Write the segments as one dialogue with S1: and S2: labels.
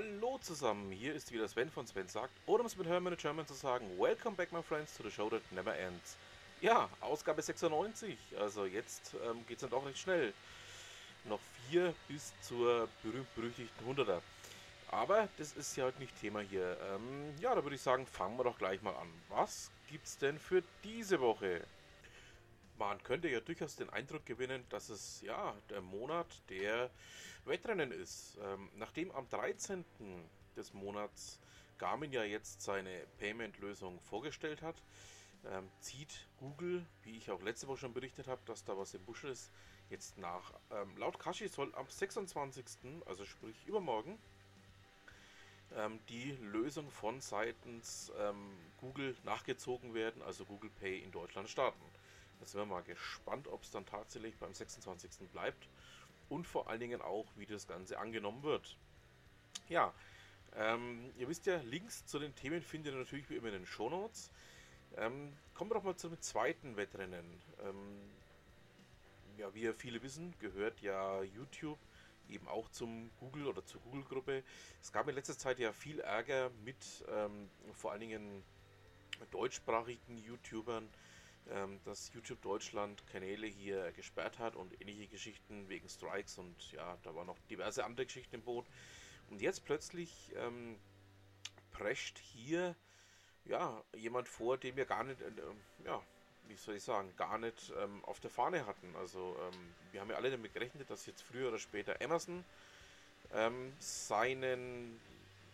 S1: Hallo zusammen, hier ist wieder Sven von Sven sagt, oder um es mit Herman German zu sagen, Welcome back my friends to the show that never ends. Ja, Ausgabe 96, also jetzt ähm, geht es dann doch recht schnell. Noch vier bis zur berühmt-berüchtigten 100er. Aber das ist ja heute nicht Thema hier. Ähm, ja, da würde ich sagen, fangen wir doch gleich mal an. Was gibt's denn für diese Woche? Man könnte ja durchaus den Eindruck gewinnen, dass es ja der Monat der Wettrennen ist. Ähm, nachdem am 13. des Monats Garmin ja jetzt seine Payment-Lösung vorgestellt hat, ähm, zieht Google, wie ich auch letzte Woche schon berichtet habe, dass da was im Busch ist, jetzt nach. Ähm, laut Kashi soll am 26., also sprich übermorgen, ähm, die Lösung von seitens ähm, Google nachgezogen werden, also Google Pay in Deutschland starten. Da sind wir mal gespannt, ob es dann tatsächlich beim 26. bleibt und vor allen Dingen auch, wie das Ganze angenommen wird. Ja, ähm, ihr wisst ja, Links zu den Themen findet ihr natürlich wie immer in den Shownotes. Ähm, kommen wir doch mal zum zweiten Wettrennen. Ähm, ja, wie ja viele wissen, gehört ja YouTube eben auch zum Google oder zur Google-Gruppe. Es gab in letzter Zeit ja viel Ärger mit ähm, vor allen Dingen deutschsprachigen YouTubern, dass YouTube Deutschland Kanäle hier gesperrt hat und ähnliche Geschichten wegen Strikes und ja, da waren noch diverse andere Geschichten im Boot. Und jetzt plötzlich ähm, prescht hier ja jemand vor, den wir gar nicht, äh, ja, wie soll ich sagen, gar nicht ähm, auf der Fahne hatten. Also ähm, wir haben ja alle damit gerechnet, dass jetzt früher oder später Amazon ähm, seinen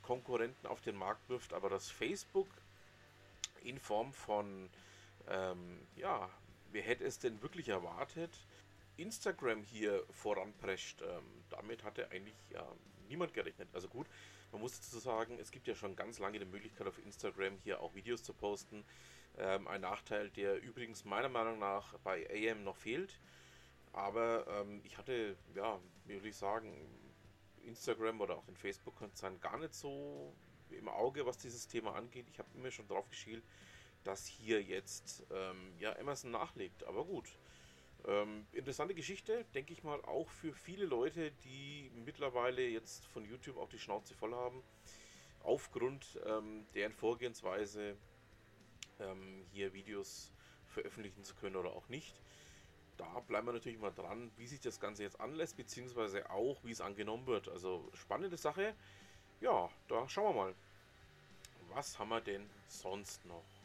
S1: Konkurrenten auf den Markt wirft, aber dass Facebook in Form von, ähm, ja, wer hätte es denn wirklich erwartet, Instagram hier voranprescht. Ähm, damit hatte eigentlich ja, niemand gerechnet. Also gut, man muss dazu sagen, es gibt ja schon ganz lange die Möglichkeit auf Instagram hier auch Videos zu posten. Ähm, ein Nachteil, der übrigens meiner Meinung nach bei AM noch fehlt. Aber ähm, ich hatte, ja, wie würde ich sagen, Instagram oder auch den Facebook-Konzern gar nicht so im Auge, was dieses Thema angeht. Ich habe immer schon drauf geschielt, dass hier jetzt ähm, ja, Amazon nachlegt. Aber gut. Ähm, interessante Geschichte, denke ich mal, auch für viele Leute, die mittlerweile jetzt von YouTube auch die Schnauze voll haben, aufgrund ähm, deren Vorgehensweise ähm, hier Videos veröffentlichen zu können oder auch nicht. Da bleiben wir natürlich mal dran, wie sich das Ganze jetzt anlässt, beziehungsweise auch, wie es angenommen wird. Also spannende Sache. Ja, da schauen wir mal. Was haben wir denn sonst noch?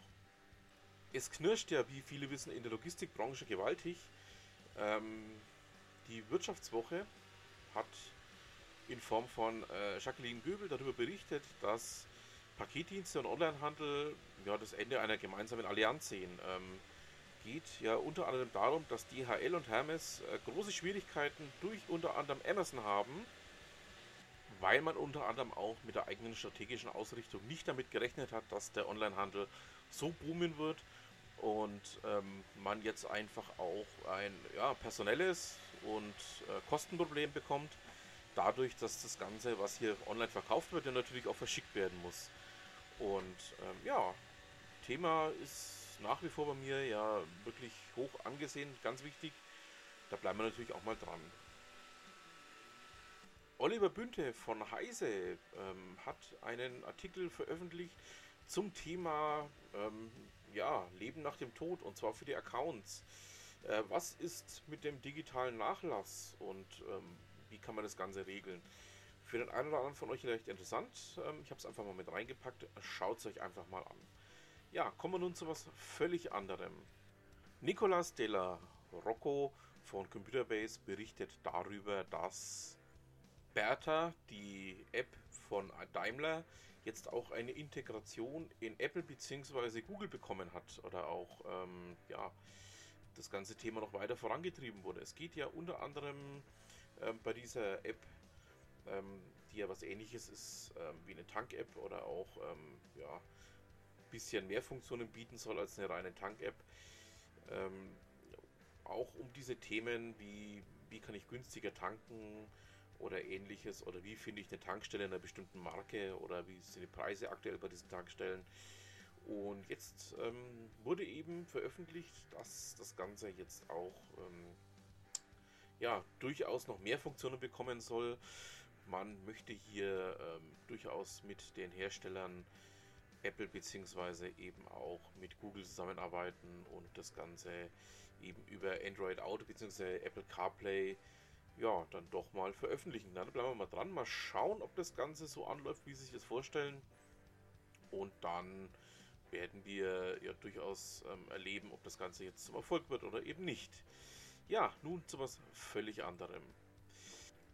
S1: Es knirscht ja, wie viele wissen, in der Logistikbranche gewaltig. Ähm, die Wirtschaftswoche hat in Form von äh, Jacqueline Göbel darüber berichtet, dass Paketdienste und Onlinehandel ja, das Ende einer gemeinsamen Allianz sehen. Ähm, geht ja unter anderem darum, dass DHL und Hermes äh, große Schwierigkeiten durch unter anderem Amazon haben, weil man unter anderem auch mit der eigenen strategischen Ausrichtung nicht damit gerechnet hat, dass der Onlinehandel so boomen wird und ähm, man jetzt einfach auch ein ja, personelles und äh, Kostenproblem bekommt, dadurch, dass das Ganze, was hier online verkauft wird, ja natürlich auch verschickt werden muss. Und ähm, ja, Thema ist nach wie vor bei mir ja wirklich hoch angesehen, ganz wichtig. Da bleiben wir natürlich auch mal dran. Oliver Bünte von Heise ähm, hat einen Artikel veröffentlicht zum Thema ähm, ja, Leben nach dem Tod und zwar für die Accounts. Äh, was ist mit dem digitalen Nachlass und ähm, wie kann man das Ganze regeln? Für den einen oder anderen von euch vielleicht interessant. Ähm, ich habe es einfach mal mit reingepackt. Schaut es euch einfach mal an. Ja, kommen wir nun zu was völlig anderem. Nicolas Della Rocco von Computerbase berichtet darüber, dass Bertha, die App von Daimler, jetzt auch eine Integration in Apple bzw. Google bekommen hat oder auch ähm, ja, das ganze Thema noch weiter vorangetrieben wurde. Es geht ja unter anderem ähm, bei dieser App ähm, die ja was ähnliches ist ähm, wie eine Tank-App oder auch ähm, ja, ein bisschen mehr Funktionen bieten soll als eine reine Tank-App. Ähm, auch um diese Themen wie wie kann ich günstiger tanken oder ähnliches oder wie finde ich eine Tankstelle in einer bestimmten Marke oder wie sind die Preise aktuell bei diesen Tankstellen. Und jetzt ähm, wurde eben veröffentlicht, dass das Ganze jetzt auch ähm, ja, durchaus noch mehr Funktionen bekommen soll. man möchte hier ähm, durchaus mit den Herstellern Apple bzw. eben auch mit Google zusammenarbeiten und das Ganze eben über Android Auto bzw. Apple CarPlay ja, dann doch mal veröffentlichen. Dann bleiben wir mal dran, mal schauen, ob das Ganze so anläuft, wie Sie sich das vorstellen. Und dann werden wir ja durchaus ähm, erleben, ob das Ganze jetzt zum Erfolg wird oder eben nicht. Ja, nun zu was völlig anderem.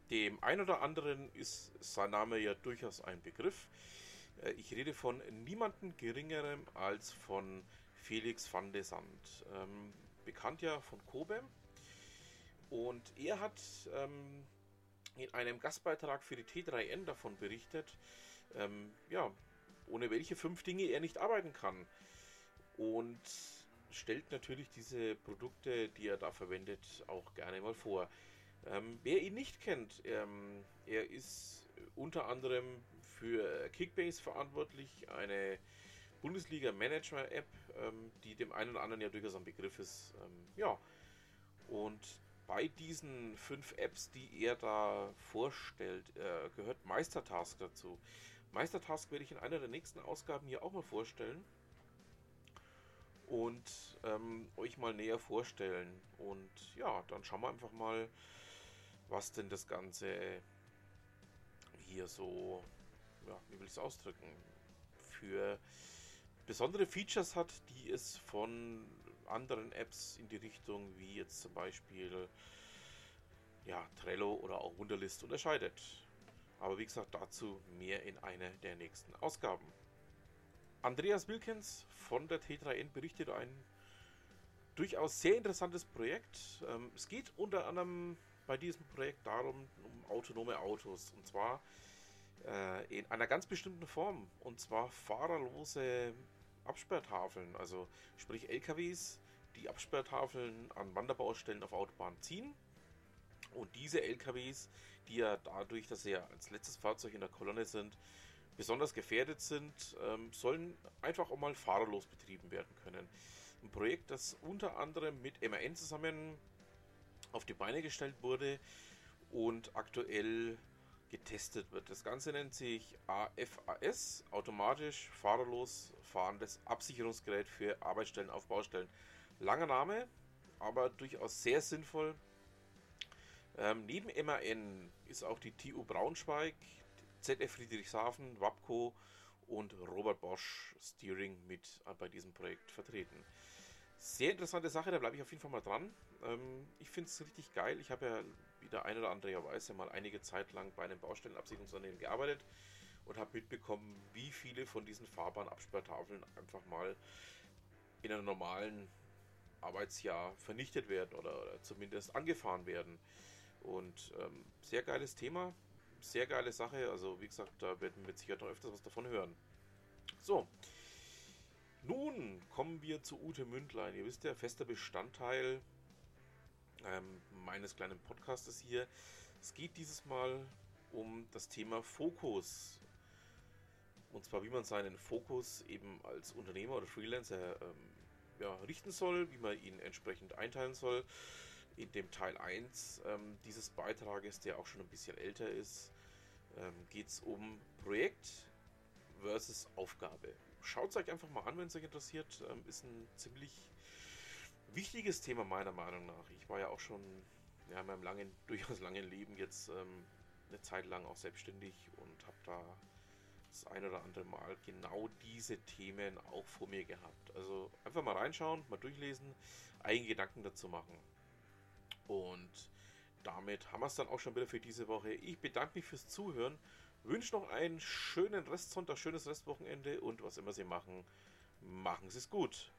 S1: Dem einen oder anderen ist sein Name ja durchaus ein Begriff. Äh, ich rede von niemandem geringerem als von Felix van de Sand. Ähm, bekannt ja von Kobe. Und er hat ähm, in einem Gastbeitrag für die T3N davon berichtet, ähm, ja, ohne welche fünf Dinge er nicht arbeiten kann. Und stellt natürlich diese Produkte, die er da verwendet, auch gerne mal vor. Ähm, wer ihn nicht kennt, ähm, er ist unter anderem für Kickbase verantwortlich, eine Bundesliga-Manager-App, ähm, die dem einen oder anderen ja durchaus ein Begriff ist. Ähm, ja, und bei diesen fünf Apps, die er da vorstellt, äh, gehört Meistertask dazu. Meistertask werde ich in einer der nächsten Ausgaben hier auch mal vorstellen und ähm, euch mal näher vorstellen. Und ja, dann schauen wir einfach mal, was denn das Ganze hier so, ja, wie will ich es ausdrücken, für besondere Features hat, die es von anderen Apps in die Richtung wie jetzt zum Beispiel ja, Trello oder auch Wunderlist unterscheidet. Aber wie gesagt, dazu mehr in einer der nächsten Ausgaben. Andreas Wilkens von der T3N berichtet ein durchaus sehr interessantes Projekt. Ähm, es geht unter anderem bei diesem Projekt darum, um autonome Autos. Und zwar äh, in einer ganz bestimmten Form. Und zwar fahrerlose Absperrtafeln. Also sprich LKWs, die Absperrtafeln an Wanderbaustellen auf Autobahnen ziehen. Und diese LKWs, die ja dadurch, dass sie ja als letztes Fahrzeug in der Kolonne sind, besonders gefährdet sind, ähm, sollen einfach auch mal fahrerlos betrieben werden können. Ein Projekt, das unter anderem mit MAN zusammen auf die Beine gestellt wurde und aktuell getestet wird. Das Ganze nennt sich AFAS, automatisch fahrerlos fahrendes Absicherungsgerät für Arbeitsstellen auf Baustellen. Langer Name, aber durchaus sehr sinnvoll. Ähm, neben MAN ist auch die TU Braunschweig, ZF Friedrichshafen, WAPCO und Robert Bosch Steering mit bei diesem Projekt vertreten. Sehr interessante Sache, da bleibe ich auf jeden Fall mal dran. Ähm, ich finde es richtig geil. Ich habe ja, wie der eine oder andere ja weiß, ja mal einige Zeit lang bei einem Baustellenabsicherungsunternehmen gearbeitet und habe mitbekommen, wie viele von diesen Fahrbahnabsperrtafeln einfach mal in einem normalen Arbeitsjahr vernichtet werden oder, oder zumindest angefahren werden. Und ähm, sehr geiles Thema, sehr geile Sache. Also wie gesagt, da werden wir mit Sicherheit noch öfters was davon hören. So, nun kommen wir zu Ute Mündlein. Ihr wisst ja, fester Bestandteil ähm, meines kleinen Podcastes hier. Es geht dieses Mal um das Thema Fokus. Und zwar, wie man seinen Fokus eben als Unternehmer oder Freelancer ähm, ja, richten soll, wie man ihn entsprechend einteilen soll. In dem Teil 1 ähm, dieses Beitrages, der auch schon ein bisschen älter ist, ähm, geht es um Projekt versus Aufgabe. Schaut es euch einfach mal an, wenn es euch interessiert. Ähm, ist ein ziemlich wichtiges Thema meiner Meinung nach. Ich war ja auch schon ja, in meinem langen, durchaus langen Leben jetzt ähm, eine Zeit lang auch selbstständig und habe da das ein oder andere Mal genau diese Themen auch vor mir gehabt. Also einfach mal reinschauen, mal durchlesen, eigene Gedanken dazu machen. Und damit haben wir es dann auch schon wieder für diese Woche. Ich bedanke mich fürs Zuhören, wünsche noch einen schönen Restsonntag, schönes Restwochenende und was immer Sie machen, machen Sie es gut.